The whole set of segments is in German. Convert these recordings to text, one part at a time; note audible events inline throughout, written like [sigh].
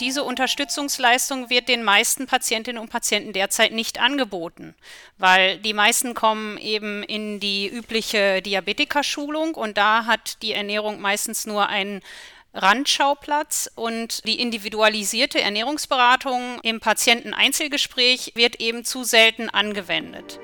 Diese Unterstützungsleistung wird den meisten Patientinnen und Patienten derzeit nicht angeboten, weil die meisten kommen eben in die übliche Diabetikerschulung und da hat die Ernährung meistens nur einen Randschauplatz und die individualisierte Ernährungsberatung im Patienteneinzelgespräch wird eben zu selten angewendet.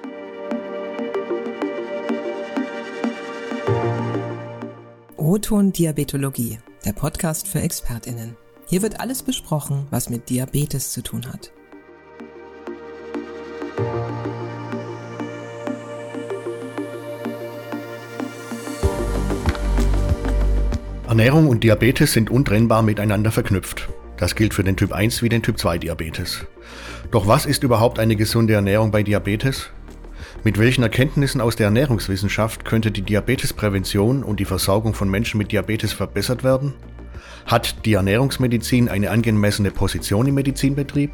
O-Ton Diabetologie, der Podcast für ExpertInnen. Hier wird alles besprochen, was mit Diabetes zu tun hat. Ernährung und Diabetes sind untrennbar miteinander verknüpft. Das gilt für den Typ 1 wie den Typ 2 Diabetes. Doch was ist überhaupt eine gesunde Ernährung bei Diabetes? Mit welchen Erkenntnissen aus der Ernährungswissenschaft könnte die Diabetesprävention und die Versorgung von Menschen mit Diabetes verbessert werden? Hat die Ernährungsmedizin eine angemessene Position im Medizinbetrieb?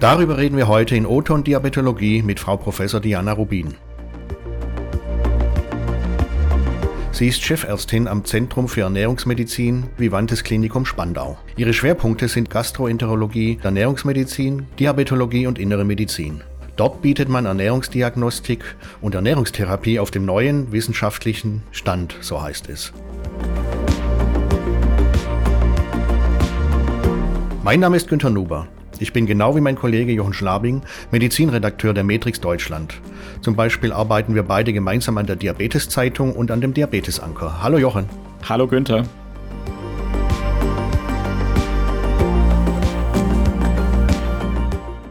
Darüber reden wir heute in Oton Diabetologie mit Frau Professor Diana Rubin. Sie ist Chefärztin am Zentrum für Ernährungsmedizin Vivantes Klinikum Spandau. Ihre Schwerpunkte sind Gastroenterologie, Ernährungsmedizin, Diabetologie und innere Medizin. Dort bietet man Ernährungsdiagnostik und Ernährungstherapie auf dem neuen wissenschaftlichen Stand, so heißt es. Mein Name ist Günter Nuber. Ich bin genau wie mein Kollege Jochen Schlabing Medizinredakteur der Matrix Deutschland. Zum Beispiel arbeiten wir beide gemeinsam an der Diabetes-Zeitung und an dem Diabetes-Anker. Hallo Jochen. Hallo Günther.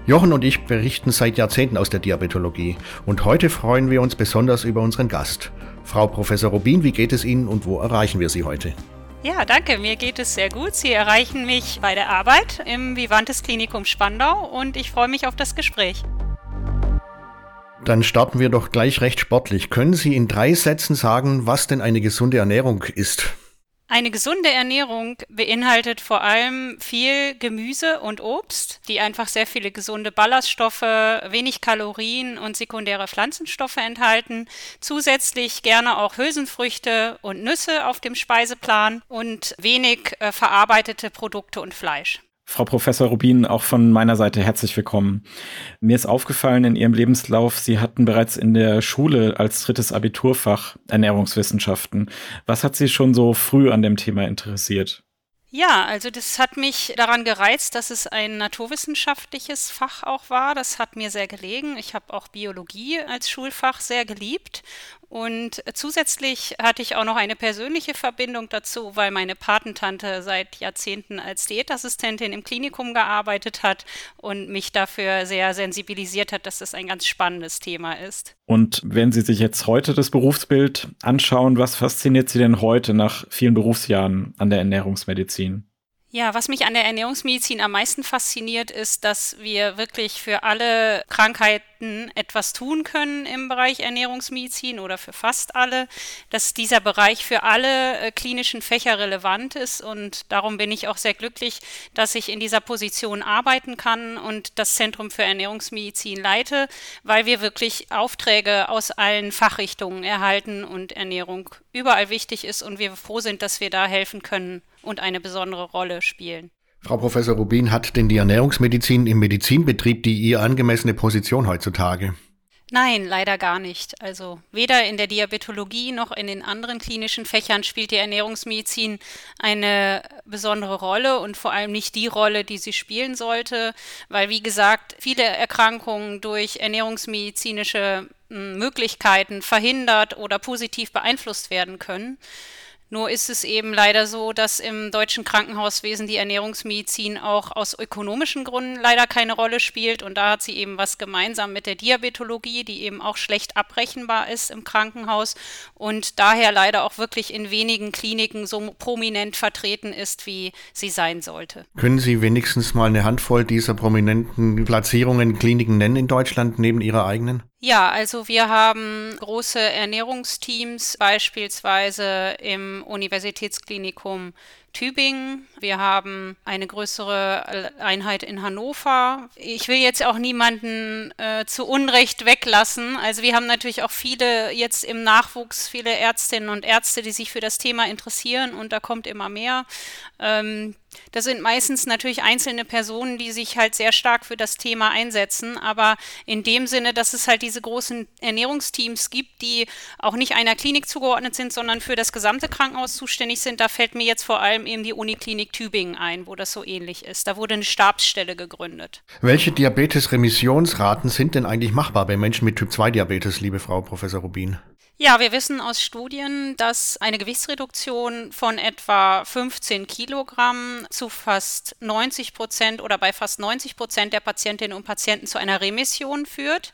Jochen und ich berichten seit Jahrzehnten aus der Diabetologie und heute freuen wir uns besonders über unseren Gast. Frau Professor Rubin, wie geht es Ihnen und wo erreichen wir Sie heute? Ja, danke. Mir geht es sehr gut. Sie erreichen mich bei der Arbeit im Vivantes Klinikum Spandau und ich freue mich auf das Gespräch. Dann starten wir doch gleich recht sportlich. Können Sie in drei Sätzen sagen, was denn eine gesunde Ernährung ist? Eine gesunde Ernährung beinhaltet vor allem viel Gemüse und Obst, die einfach sehr viele gesunde Ballaststoffe, wenig Kalorien und sekundäre Pflanzenstoffe enthalten. Zusätzlich gerne auch Hülsenfrüchte und Nüsse auf dem Speiseplan und wenig äh, verarbeitete Produkte und Fleisch. Frau Professor Rubin, auch von meiner Seite herzlich willkommen. Mir ist aufgefallen in Ihrem Lebenslauf, Sie hatten bereits in der Schule als drittes Abiturfach Ernährungswissenschaften. Was hat Sie schon so früh an dem Thema interessiert? Ja, also das hat mich daran gereizt, dass es ein naturwissenschaftliches Fach auch war. Das hat mir sehr gelegen. Ich habe auch Biologie als Schulfach sehr geliebt und zusätzlich hatte ich auch noch eine persönliche Verbindung dazu, weil meine Patentante seit Jahrzehnten als Diätassistentin im Klinikum gearbeitet hat und mich dafür sehr sensibilisiert hat, dass das ein ganz spannendes Thema ist. Und wenn Sie sich jetzt heute das Berufsbild anschauen, was fasziniert Sie denn heute nach vielen Berufsjahren an der Ernährungsmedizin? Ja, was mich an der Ernährungsmedizin am meisten fasziniert, ist, dass wir wirklich für alle Krankheiten etwas tun können im Bereich Ernährungsmedizin oder für fast alle, dass dieser Bereich für alle äh, klinischen Fächer relevant ist. Und darum bin ich auch sehr glücklich, dass ich in dieser Position arbeiten kann und das Zentrum für Ernährungsmedizin leite, weil wir wirklich Aufträge aus allen Fachrichtungen erhalten und Ernährung überall wichtig ist. Und wir froh sind, dass wir da helfen können und eine besondere Rolle spielen. Frau Professor Rubin, hat denn die Ernährungsmedizin im Medizinbetrieb die ihr angemessene Position heutzutage? Nein, leider gar nicht. Also weder in der Diabetologie noch in den anderen klinischen Fächern spielt die Ernährungsmedizin eine besondere Rolle und vor allem nicht die Rolle, die sie spielen sollte, weil wie gesagt, viele Erkrankungen durch ernährungsmedizinische hm, Möglichkeiten verhindert oder positiv beeinflusst werden können. Nur ist es eben leider so, dass im deutschen Krankenhauswesen die Ernährungsmedizin auch aus ökonomischen Gründen leider keine Rolle spielt. Und da hat sie eben was gemeinsam mit der Diabetologie, die eben auch schlecht abrechenbar ist im Krankenhaus und daher leider auch wirklich in wenigen Kliniken so prominent vertreten ist, wie sie sein sollte. Können Sie wenigstens mal eine Handvoll dieser prominenten Platzierungen Kliniken nennen in Deutschland neben Ihrer eigenen? Ja, also wir haben große Ernährungsteams, beispielsweise im Universitätsklinikum Tübingen. Wir haben eine größere Einheit in Hannover. Ich will jetzt auch niemanden äh, zu Unrecht weglassen. Also wir haben natürlich auch viele jetzt im Nachwuchs, viele Ärztinnen und Ärzte, die sich für das Thema interessieren und da kommt immer mehr. Ähm, das sind meistens natürlich einzelne Personen, die sich halt sehr stark für das Thema einsetzen, aber in dem Sinne, dass es halt diese großen Ernährungsteams gibt, die auch nicht einer Klinik zugeordnet sind, sondern für das gesamte Krankenhaus zuständig sind, da fällt mir jetzt vor allem eben die Uniklinik Tübingen ein, wo das so ähnlich ist. Da wurde eine Stabsstelle gegründet. Welche Diabetes-Remissionsraten sind denn eigentlich machbar bei Menschen mit Typ-2-Diabetes, liebe Frau Professor Rubin? Ja, wir wissen aus Studien, dass eine Gewichtsreduktion von etwa 15 Kilogramm zu fast 90 Prozent oder bei fast 90 Prozent der Patientinnen und Patienten zu einer Remission führt.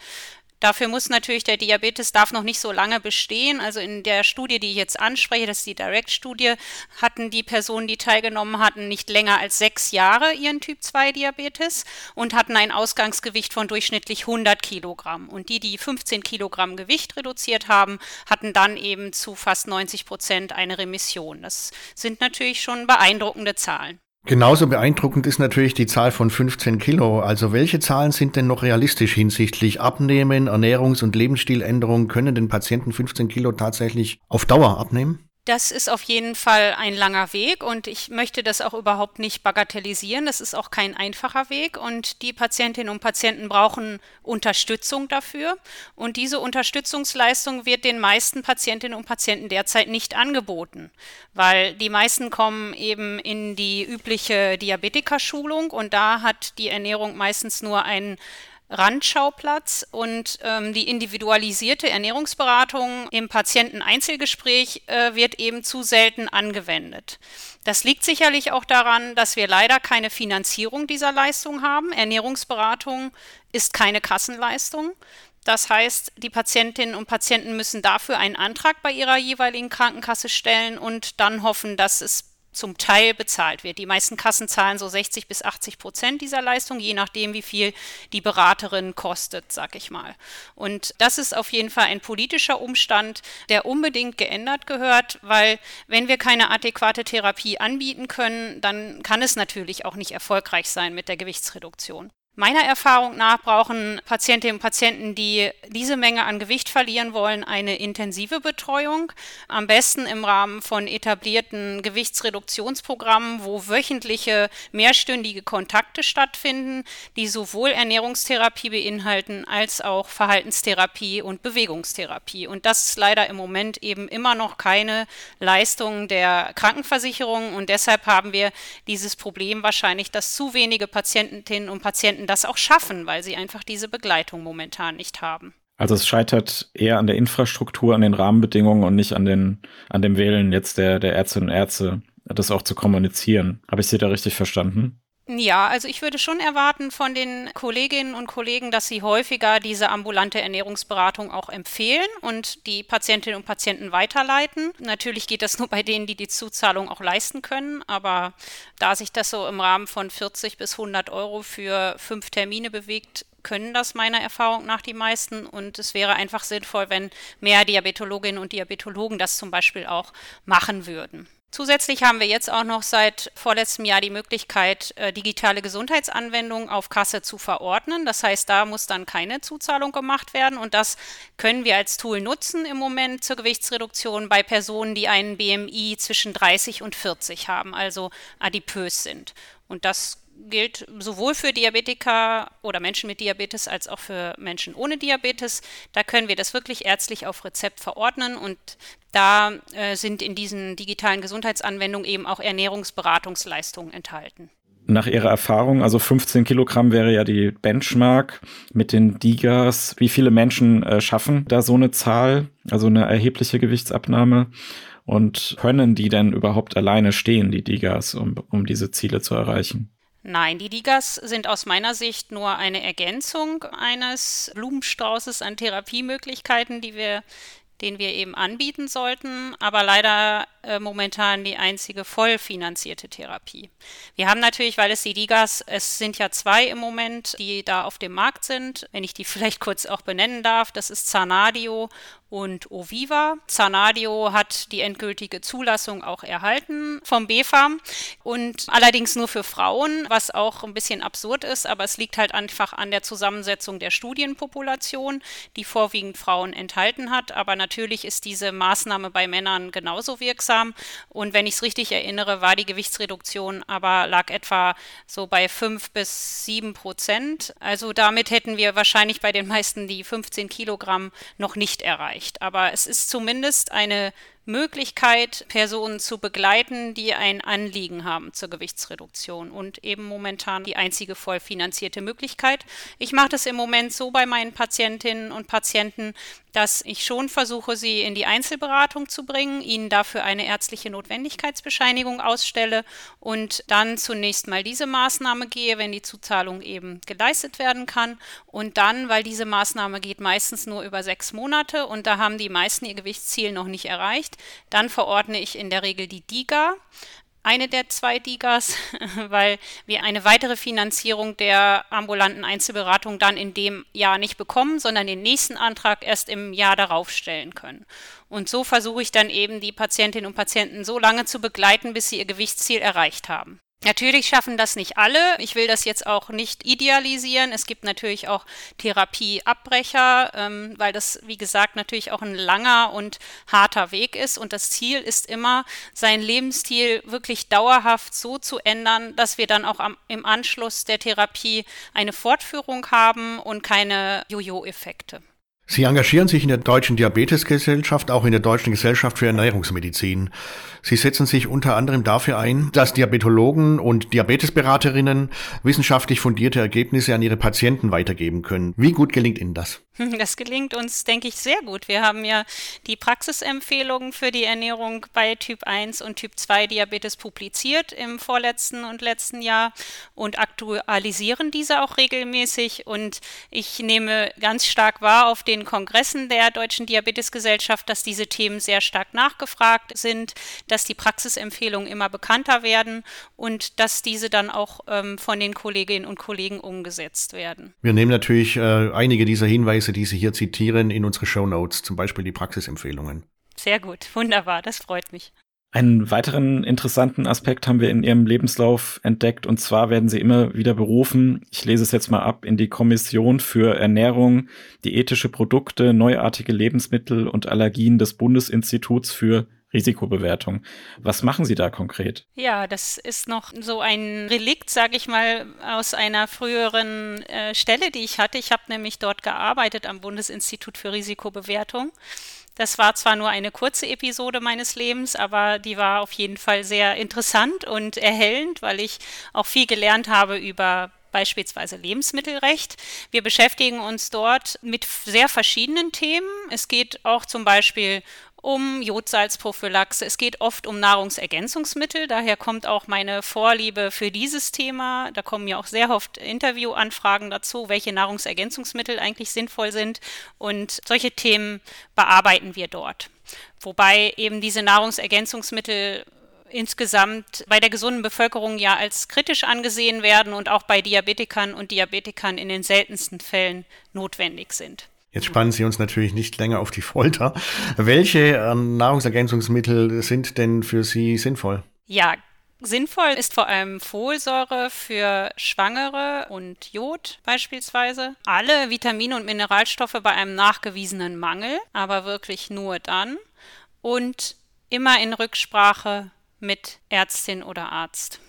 Dafür muss natürlich der Diabetes darf noch nicht so lange bestehen. Also in der Studie, die ich jetzt anspreche, das ist die Direct-Studie, hatten die Personen, die teilgenommen hatten, nicht länger als sechs Jahre ihren Typ-2-Diabetes und hatten ein Ausgangsgewicht von durchschnittlich 100 Kilogramm. Und die, die 15 Kilogramm Gewicht reduziert haben, hatten dann eben zu fast 90 Prozent eine Remission. Das sind natürlich schon beeindruckende Zahlen. Genauso beeindruckend ist natürlich die Zahl von 15 Kilo. Also welche Zahlen sind denn noch realistisch hinsichtlich Abnehmen, Ernährungs- und Lebensstiländerungen? Können den Patienten 15 Kilo tatsächlich auf Dauer abnehmen? Das ist auf jeden Fall ein langer Weg und ich möchte das auch überhaupt nicht bagatellisieren. Das ist auch kein einfacher Weg und die Patientinnen und Patienten brauchen Unterstützung dafür. Und diese Unterstützungsleistung wird den meisten Patientinnen und Patienten derzeit nicht angeboten, weil die meisten kommen eben in die übliche Diabetikerschulung und da hat die Ernährung meistens nur einen Randschauplatz und ähm, die individualisierte Ernährungsberatung im Patienteneinzelgespräch äh, wird eben zu selten angewendet. Das liegt sicherlich auch daran, dass wir leider keine Finanzierung dieser Leistung haben. Ernährungsberatung ist keine Kassenleistung. Das heißt, die Patientinnen und Patienten müssen dafür einen Antrag bei ihrer jeweiligen Krankenkasse stellen und dann hoffen, dass es zum Teil bezahlt wird. Die meisten Kassen zahlen so 60 bis 80 Prozent dieser Leistung, je nachdem, wie viel die Beraterin kostet, sag ich mal. Und das ist auf jeden Fall ein politischer Umstand, der unbedingt geändert gehört, weil wenn wir keine adäquate Therapie anbieten können, dann kann es natürlich auch nicht erfolgreich sein mit der Gewichtsreduktion. Meiner Erfahrung nach brauchen Patientinnen und Patienten, die diese Menge an Gewicht verlieren wollen, eine intensive Betreuung. Am besten im Rahmen von etablierten Gewichtsreduktionsprogrammen, wo wöchentliche mehrstündige Kontakte stattfinden, die sowohl Ernährungstherapie beinhalten als auch Verhaltenstherapie und Bewegungstherapie. Und das ist leider im Moment eben immer noch keine Leistung der Krankenversicherung. Und deshalb haben wir dieses Problem wahrscheinlich, dass zu wenige Patientinnen und Patienten Patienten das auch schaffen, weil sie einfach diese Begleitung momentan nicht haben. Also es scheitert eher an der Infrastruktur, an den Rahmenbedingungen und nicht an, den, an dem Wählen jetzt der, der Ärztinnen und Ärzte, das auch zu kommunizieren. Habe ich Sie da richtig verstanden? Ja, also ich würde schon erwarten von den Kolleginnen und Kollegen, dass sie häufiger diese ambulante Ernährungsberatung auch empfehlen und die Patientinnen und Patienten weiterleiten. Natürlich geht das nur bei denen, die die Zuzahlung auch leisten können, aber da sich das so im Rahmen von 40 bis 100 Euro für fünf Termine bewegt, können das meiner Erfahrung nach die meisten und es wäre einfach sinnvoll, wenn mehr Diabetologinnen und Diabetologen das zum Beispiel auch machen würden. Zusätzlich haben wir jetzt auch noch seit vorletztem Jahr die Möglichkeit, äh, digitale Gesundheitsanwendungen auf Kasse zu verordnen. Das heißt, da muss dann keine Zuzahlung gemacht werden und das können wir als Tool nutzen im Moment zur Gewichtsreduktion bei Personen, die einen BMI zwischen 30 und 40 haben, also adipös sind. Und das gilt sowohl für Diabetiker oder Menschen mit Diabetes als auch für Menschen ohne Diabetes. Da können wir das wirklich ärztlich auf Rezept verordnen und da äh, sind in diesen digitalen Gesundheitsanwendungen eben auch Ernährungsberatungsleistungen enthalten. Nach Ihrer Erfahrung, also 15 Kilogramm wäre ja die Benchmark mit den Digas. Wie viele Menschen äh, schaffen da so eine Zahl, also eine erhebliche Gewichtsabnahme? Und können die denn überhaupt alleine stehen, die Digas, um, um diese Ziele zu erreichen? Nein, die Digas sind aus meiner Sicht nur eine Ergänzung eines Blumenstraußes an Therapiemöglichkeiten, die wir, den wir eben anbieten sollten. Aber leider äh, momentan die einzige vollfinanzierte Therapie. Wir haben natürlich, weil es die Digas, es sind ja zwei im Moment, die da auf dem Markt sind, wenn ich die [laughs] vielleicht kurz auch benennen darf, das ist Zanadio und Oviva. Zanadio hat die endgültige Zulassung auch erhalten vom BfArM und allerdings nur für Frauen, was auch ein bisschen absurd ist, aber es liegt halt einfach an der Zusammensetzung der Studienpopulation, die vorwiegend Frauen enthalten hat. Aber natürlich ist diese Maßnahme bei Männern genauso wirksam. Und wenn ich es richtig erinnere, war die Gewichtsreduktion aber lag etwa so bei 5 bis 7 Prozent. Also damit hätten wir wahrscheinlich bei den meisten die 15 Kilogramm noch nicht erreicht. Aber es ist zumindest eine Möglichkeit, Personen zu begleiten, die ein Anliegen haben zur Gewichtsreduktion und eben momentan die einzige vollfinanzierte Möglichkeit. Ich mache das im Moment so bei meinen Patientinnen und Patienten, dass ich schon versuche, sie in die Einzelberatung zu bringen, ihnen dafür eine ärztliche Notwendigkeitsbescheinigung ausstelle und dann zunächst mal diese Maßnahme gehe, wenn die Zuzahlung eben geleistet werden kann. Und dann, weil diese Maßnahme geht meistens nur über sechs Monate und da haben die meisten ihr Gewichtsziel noch nicht erreicht, dann verordne ich in der Regel die DIGA eine der zwei Digas, [laughs] weil wir eine weitere Finanzierung der ambulanten Einzelberatung dann in dem Jahr nicht bekommen, sondern den nächsten Antrag erst im Jahr darauf stellen können. Und so versuche ich dann eben die Patientinnen und Patienten so lange zu begleiten, bis sie ihr Gewichtsziel erreicht haben. Natürlich schaffen das nicht alle. Ich will das jetzt auch nicht idealisieren. Es gibt natürlich auch Therapieabbrecher, ähm, weil das, wie gesagt, natürlich auch ein langer und harter Weg ist. Und das Ziel ist immer, seinen Lebensstil wirklich dauerhaft so zu ändern, dass wir dann auch am, im Anschluss der Therapie eine Fortführung haben und keine Jojo-Effekte. Sie engagieren sich in der Deutschen Diabetesgesellschaft, auch in der Deutschen Gesellschaft für Ernährungsmedizin. Sie setzen sich unter anderem dafür ein, dass Diabetologen und Diabetesberaterinnen wissenschaftlich fundierte Ergebnisse an ihre Patienten weitergeben können. Wie gut gelingt Ihnen das? [laughs] Das gelingt uns, denke ich, sehr gut. Wir haben ja die Praxisempfehlungen für die Ernährung bei Typ 1 und Typ 2 Diabetes publiziert im vorletzten und letzten Jahr und aktualisieren diese auch regelmäßig. Und ich nehme ganz stark wahr auf den Kongressen der Deutschen Diabetesgesellschaft, dass diese Themen sehr stark nachgefragt sind, dass die Praxisempfehlungen immer bekannter werden und dass diese dann auch ähm, von den Kolleginnen und Kollegen umgesetzt werden. Wir nehmen natürlich äh, einige dieser Hinweise, die Sie hier zitieren, in unsere Show Notes, zum Beispiel die Praxisempfehlungen. Sehr gut, wunderbar, das freut mich. Einen weiteren interessanten Aspekt haben wir in Ihrem Lebenslauf entdeckt, und zwar werden Sie immer wieder berufen, ich lese es jetzt mal ab, in die Kommission für Ernährung, diätische Produkte, neuartige Lebensmittel und Allergien des Bundesinstituts für Risikobewertung. Was machen Sie da konkret? Ja, das ist noch so ein Relikt, sage ich mal, aus einer früheren äh, Stelle, die ich hatte. Ich habe nämlich dort gearbeitet am Bundesinstitut für Risikobewertung. Das war zwar nur eine kurze Episode meines Lebens, aber die war auf jeden Fall sehr interessant und erhellend, weil ich auch viel gelernt habe über beispielsweise Lebensmittelrecht. Wir beschäftigen uns dort mit sehr verschiedenen Themen. Es geht auch zum Beispiel um Jodsalzprophylaxe. Es geht oft um Nahrungsergänzungsmittel. Daher kommt auch meine Vorliebe für dieses Thema. Da kommen ja auch sehr oft Interviewanfragen dazu, welche Nahrungsergänzungsmittel eigentlich sinnvoll sind. Und solche Themen bearbeiten wir dort. Wobei eben diese Nahrungsergänzungsmittel insgesamt bei der gesunden Bevölkerung ja als kritisch angesehen werden und auch bei Diabetikern und Diabetikern in den seltensten Fällen notwendig sind. Jetzt spannen Sie uns natürlich nicht länger auf die Folter. Welche äh, Nahrungsergänzungsmittel sind denn für Sie sinnvoll? Ja, Sinnvoll ist vor allem Folsäure für Schwangere und Jod beispielsweise. Alle Vitamine und Mineralstoffe bei einem nachgewiesenen Mangel, aber wirklich nur dann. Und immer in Rücksprache mit Ärztin oder Arzt.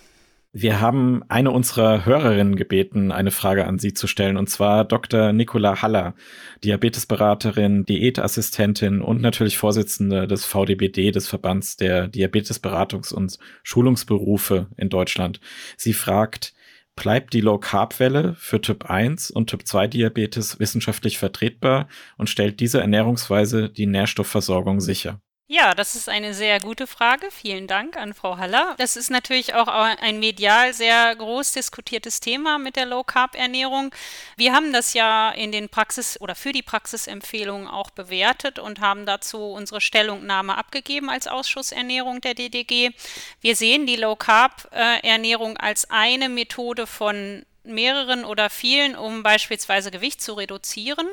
Wir haben eine unserer Hörerinnen gebeten, eine Frage an Sie zu stellen, und zwar Dr. Nicola Haller, Diabetesberaterin, Diätassistentin und natürlich Vorsitzende des VDBD, des Verbands der Diabetesberatungs- und Schulungsberufe in Deutschland. Sie fragt, bleibt die Low-Carb-Welle für Typ 1 und Typ 2 Diabetes wissenschaftlich vertretbar und stellt diese Ernährungsweise die Nährstoffversorgung sicher? Ja, das ist eine sehr gute Frage. Vielen Dank an Frau Haller. Das ist natürlich auch ein medial sehr groß diskutiertes Thema mit der Low-Carb-Ernährung. Wir haben das ja in den Praxis- oder für die Praxisempfehlungen auch bewertet und haben dazu unsere Stellungnahme abgegeben als Ausschuss Ernährung der DDG. Wir sehen die Low-Carb-Ernährung als eine Methode von mehreren oder vielen, um beispielsweise Gewicht zu reduzieren,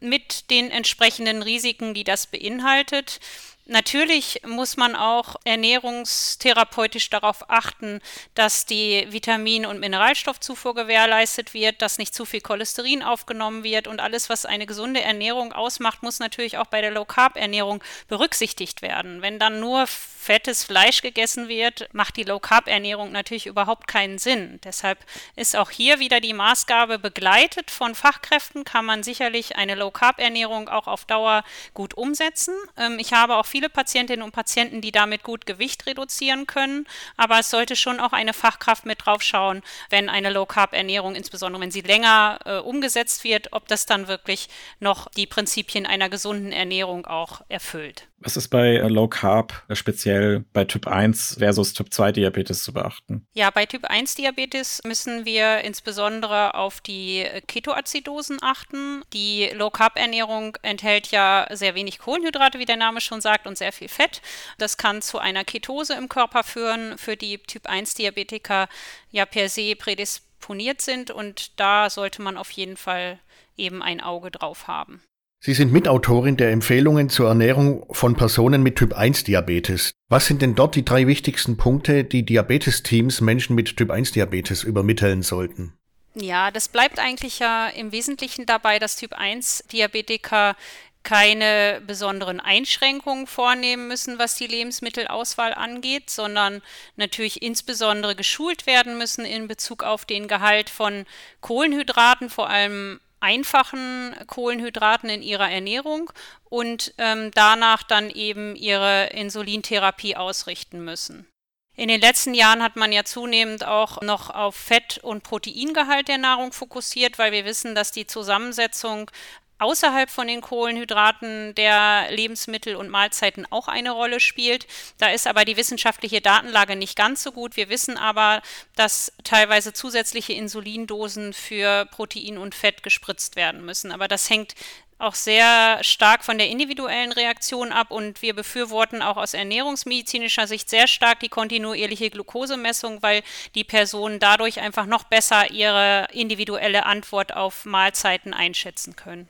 mit den entsprechenden Risiken, die das beinhaltet. Natürlich muss man auch ernährungstherapeutisch darauf achten, dass die Vitamin- und Mineralstoffzufuhr gewährleistet wird, dass nicht zu viel Cholesterin aufgenommen wird und alles, was eine gesunde Ernährung ausmacht, muss natürlich auch bei der Low-Carb-Ernährung berücksichtigt werden. Wenn dann nur fettes Fleisch gegessen wird, macht die Low-Carb-Ernährung natürlich überhaupt keinen Sinn. Deshalb ist auch hier wieder die Maßgabe begleitet von Fachkräften, kann man sicherlich eine Low-Carb-Ernährung auch auf Dauer gut umsetzen. Ähm, ich habe auch viele Patientinnen und Patienten, die damit gut Gewicht reduzieren können, aber es sollte schon auch eine Fachkraft mit drauf schauen, wenn eine Low-Carb-Ernährung, insbesondere wenn sie länger äh, umgesetzt wird, ob das dann wirklich noch die Prinzipien einer gesunden Ernährung auch erfüllt. Was ist bei äh, Low Carb äh, speziell bei Typ 1 versus Typ 2 Diabetes zu beachten? Ja, bei Typ 1 Diabetes müssen wir insbesondere auf die äh, Ketoacidosen achten. Die Low Carb Ernährung enthält ja sehr wenig Kohlenhydrate, wie der Name schon sagt, und sehr viel Fett. Das kann zu einer Ketose im Körper führen, für die Typ 1 Diabetiker ja per se prädisponiert sind und da sollte man auf jeden Fall eben ein Auge drauf haben. Sie sind Mitautorin der Empfehlungen zur Ernährung von Personen mit Typ-1-Diabetes. Was sind denn dort die drei wichtigsten Punkte, die Diabetesteams Menschen mit Typ-1-Diabetes übermitteln sollten? Ja, das bleibt eigentlich ja im Wesentlichen dabei, dass Typ-1-Diabetiker keine besonderen Einschränkungen vornehmen müssen, was die Lebensmittelauswahl angeht, sondern natürlich insbesondere geschult werden müssen in Bezug auf den Gehalt von Kohlenhydraten, vor allem einfachen Kohlenhydraten in ihrer Ernährung und ähm, danach dann eben ihre Insulintherapie ausrichten müssen. In den letzten Jahren hat man ja zunehmend auch noch auf Fett- und Proteingehalt der Nahrung fokussiert, weil wir wissen, dass die Zusammensetzung außerhalb von den Kohlenhydraten der Lebensmittel und Mahlzeiten auch eine Rolle spielt. Da ist aber die wissenschaftliche Datenlage nicht ganz so gut. Wir wissen aber, dass teilweise zusätzliche Insulindosen für Protein und Fett gespritzt werden müssen. Aber das hängt auch sehr stark von der individuellen Reaktion ab und wir befürworten auch aus ernährungsmedizinischer Sicht sehr stark die kontinuierliche Glukosemessung, weil die Personen dadurch einfach noch besser ihre individuelle Antwort auf Mahlzeiten einschätzen können.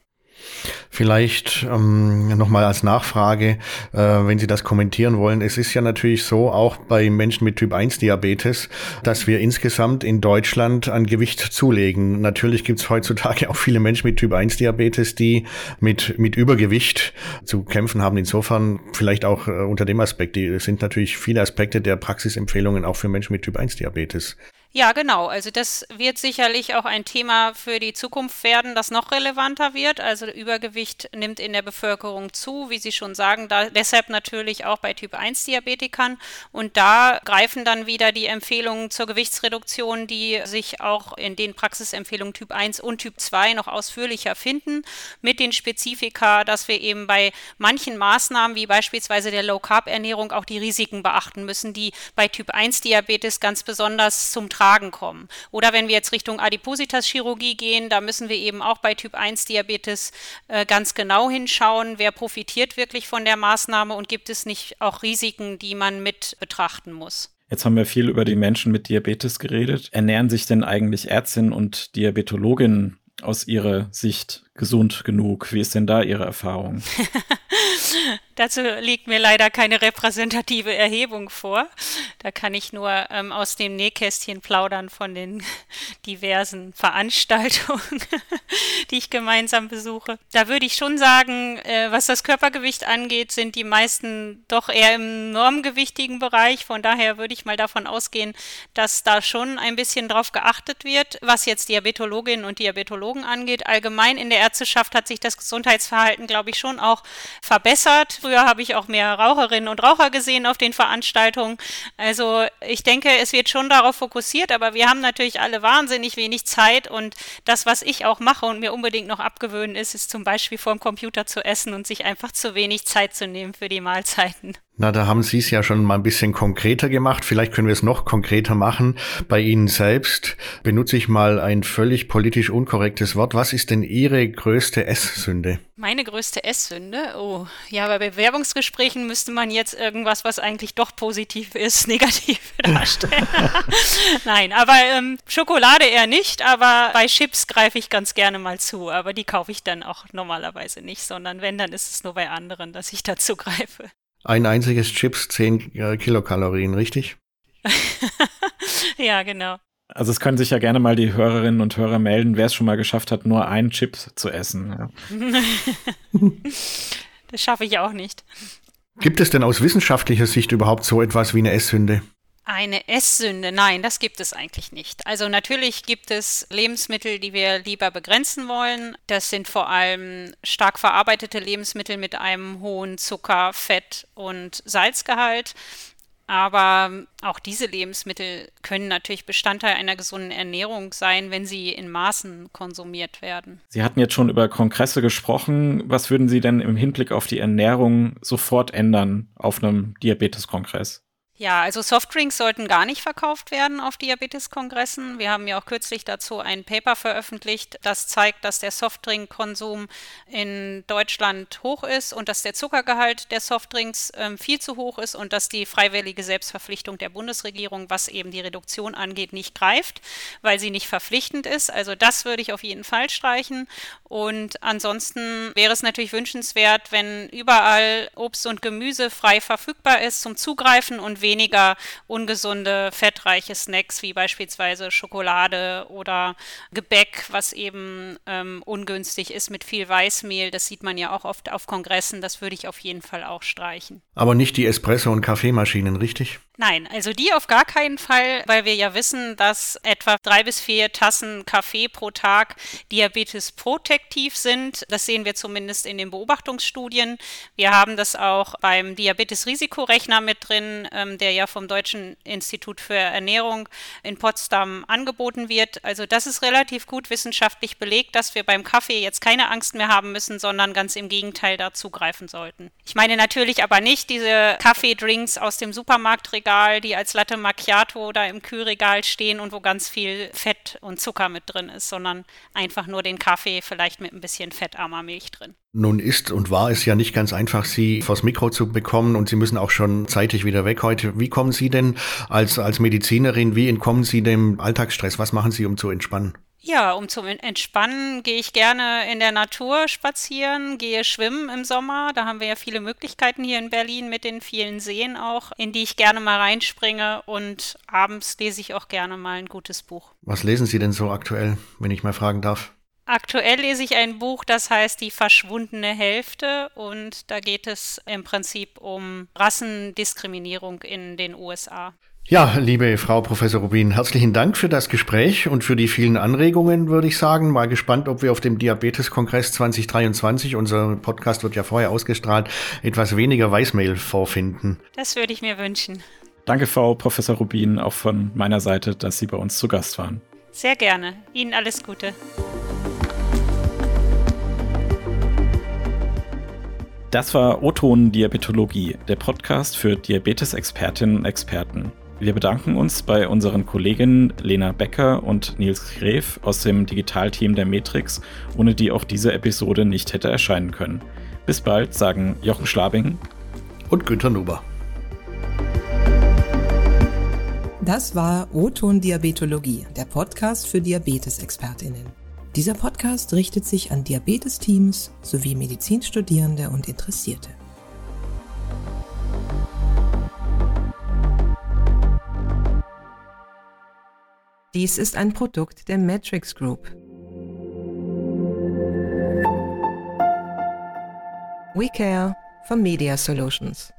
Vielleicht ähm, nochmal als Nachfrage, äh, wenn Sie das kommentieren wollen. Es ist ja natürlich so, auch bei Menschen mit Typ 1 Diabetes, dass wir insgesamt in Deutschland an Gewicht zulegen. Natürlich gibt es heutzutage auch viele Menschen mit Typ 1 Diabetes, die mit, mit Übergewicht zu kämpfen haben. Insofern vielleicht auch äh, unter dem Aspekt, die sind natürlich viele Aspekte der Praxisempfehlungen auch für Menschen mit Typ 1 Diabetes. Ja, genau. Also das wird sicherlich auch ein Thema für die Zukunft werden, das noch relevanter wird. Also Übergewicht nimmt in der Bevölkerung zu, wie Sie schon sagen, da, deshalb natürlich auch bei Typ-1-Diabetikern. Und da greifen dann wieder die Empfehlungen zur Gewichtsreduktion, die sich auch in den Praxisempfehlungen Typ 1 und Typ 2 noch ausführlicher finden, mit den Spezifika, dass wir eben bei manchen Maßnahmen, wie beispielsweise der Low-Carb-Ernährung, auch die Risiken beachten müssen, die bei Typ-1-Diabetes ganz besonders zum Tragen Tragen kommen. Oder wenn wir jetzt Richtung Adipositas-Chirurgie gehen, da müssen wir eben auch bei Typ-1-Diabetes äh, ganz genau hinschauen, wer profitiert wirklich von der Maßnahme und gibt es nicht auch Risiken, die man mit betrachten muss. Jetzt haben wir viel über die Menschen mit Diabetes geredet. Ernähren sich denn eigentlich Ärztinnen und Diabetologinnen aus Ihrer Sicht gesund genug? Wie ist denn da Ihre Erfahrung? [laughs] Dazu liegt mir leider keine repräsentative Erhebung vor. Da kann ich nur ähm, aus dem Nähkästchen plaudern von den [laughs] diversen Veranstaltungen, [laughs] die ich gemeinsam besuche. Da würde ich schon sagen, äh, was das Körpergewicht angeht, sind die meisten doch eher im normgewichtigen Bereich. Von daher würde ich mal davon ausgehen, dass da schon ein bisschen drauf geachtet wird, was jetzt Diabetologinnen und Diabetologen angeht. Allgemein in der Ärzteschaft hat sich das Gesundheitsverhalten, glaube ich, schon auch verbessert Früher habe ich auch mehr Raucherinnen und Raucher gesehen auf den Veranstaltungen. Also ich denke, es wird schon darauf fokussiert, aber wir haben natürlich alle wahnsinnig wenig Zeit und das, was ich auch mache und mir unbedingt noch abgewöhnen ist, ist zum Beispiel vor dem Computer zu essen und sich einfach zu wenig Zeit zu nehmen für die Mahlzeiten. Na, da haben Sie es ja schon mal ein bisschen konkreter gemacht. Vielleicht können wir es noch konkreter machen. Bei Ihnen selbst benutze ich mal ein völlig politisch unkorrektes Wort. Was ist denn Ihre größte Esssünde? Meine größte Esssünde? Oh, ja, bei Bewerbungsgesprächen müsste man jetzt irgendwas, was eigentlich doch positiv ist, [laughs] negativ darstellen. [laughs] Nein, aber ähm, Schokolade eher nicht, aber bei Chips greife ich ganz gerne mal zu. Aber die kaufe ich dann auch normalerweise nicht, sondern wenn, dann ist es nur bei anderen, dass ich [laughs] dazu greife. Ein einziges Chips, 10 äh, Kilokalorien, richtig? ja, genau. Also es können sich ja gerne mal die Hörerinnen und Hörer melden, wer es schon mal geschafft hat, nur einen Chip zu essen. Ja. [laughs] das schaffe ich auch nicht. Gibt es denn aus wissenschaftlicher Sicht überhaupt so etwas wie eine Esssünde? Eine Esssünde, nein, das gibt es eigentlich nicht. Also natürlich gibt es Lebensmittel, die wir lieber begrenzen wollen. Das sind vor allem stark verarbeitete Lebensmittel mit einem hohen Zucker, Fett und Salzgehalt. Aber auch diese Lebensmittel können natürlich Bestandteil einer gesunden Ernährung sein, wenn sie in Maßen konsumiert werden. Sie hatten jetzt schon über Kongresse gesprochen. Was würden Sie denn im Hinblick auf die Ernährung sofort ändern auf einem Diabeteskongress? Ja, also Softdrinks sollten gar nicht verkauft werden auf Diabeteskongressen. Wir haben ja auch kürzlich dazu ein Paper veröffentlicht, das zeigt, dass der Softdrinkkonsum in Deutschland hoch ist und dass der Zuckergehalt der Softdrinks ähm, viel zu hoch ist und dass die freiwillige Selbstverpflichtung der Bundesregierung, was eben die Reduktion angeht, nicht greift, weil sie nicht verpflichtend ist. Also das würde ich auf jeden Fall streichen. Und ansonsten wäre es natürlich wünschenswert, wenn überall Obst und Gemüse frei verfügbar ist zum Zugreifen und weniger ungesunde, fettreiche Snacks wie beispielsweise Schokolade oder Gebäck, was eben ähm, ungünstig ist mit viel Weißmehl. Das sieht man ja auch oft auf Kongressen. Das würde ich auf jeden Fall auch streichen. Aber nicht die Espresso- und Kaffeemaschinen, richtig? Nein, also die auf gar keinen Fall, weil wir ja wissen, dass etwa drei bis vier Tassen Kaffee pro Tag Diabetes protektiv sind. Das sehen wir zumindest in den Beobachtungsstudien. Wir haben das auch beim Diabetes-Risikorechner mit drin, ähm, der ja vom Deutschen Institut für Ernährung in Potsdam angeboten wird. Also das ist relativ gut wissenschaftlich belegt, dass wir beim Kaffee jetzt keine Angst mehr haben müssen, sondern ganz im Gegenteil dazu greifen sollten. Ich meine natürlich aber nicht diese Kaffeedrinks aus dem Supermarktregal Regal, die als Latte Macchiato da im Kühlregal stehen und wo ganz viel Fett und Zucker mit drin ist, sondern einfach nur den Kaffee vielleicht mit ein bisschen fettarmer Milch drin. Nun ist und war es ja nicht ganz einfach, Sie vors Mikro zu bekommen und Sie müssen auch schon zeitig wieder weg heute. Wie kommen Sie denn als, als Medizinerin, wie entkommen Sie dem Alltagsstress? Was machen Sie, um zu entspannen? Ja, um zum Entspannen gehe ich gerne in der Natur spazieren, gehe schwimmen im Sommer. Da haben wir ja viele Möglichkeiten hier in Berlin mit den vielen Seen auch, in die ich gerne mal reinspringe. Und abends lese ich auch gerne mal ein gutes Buch. Was lesen Sie denn so aktuell, wenn ich mal fragen darf? Aktuell lese ich ein Buch, das heißt Die verschwundene Hälfte und da geht es im Prinzip um Rassendiskriminierung in den USA. Ja, liebe Frau Professor Rubin, herzlichen Dank für das Gespräch und für die vielen Anregungen, würde ich sagen. Mal gespannt, ob wir auf dem Diabeteskongress 2023, unser Podcast wird ja vorher ausgestrahlt, etwas weniger Weißmehl vorfinden. Das würde ich mir wünschen. Danke, Frau Professor Rubin, auch von meiner Seite, dass Sie bei uns zu Gast waren. Sehr gerne. Ihnen alles Gute. Das war O-Ton Diabetologie, der Podcast für Diabetesexpertinnen und Experten. Wir bedanken uns bei unseren Kolleginnen Lena Becker und Nils Gref aus dem Digitalteam der Matrix, ohne die auch diese Episode nicht hätte erscheinen können. Bis bald, sagen Jochen Schlabing und Günter Nuber. Das war O-Ton Diabetologie, der Podcast für Diabetesexpertinnen. Dieser Podcast richtet sich an Diabetesteams sowie Medizinstudierende und Interessierte. Dies ist ein Produkt der Matrix Group. We care for Media Solutions.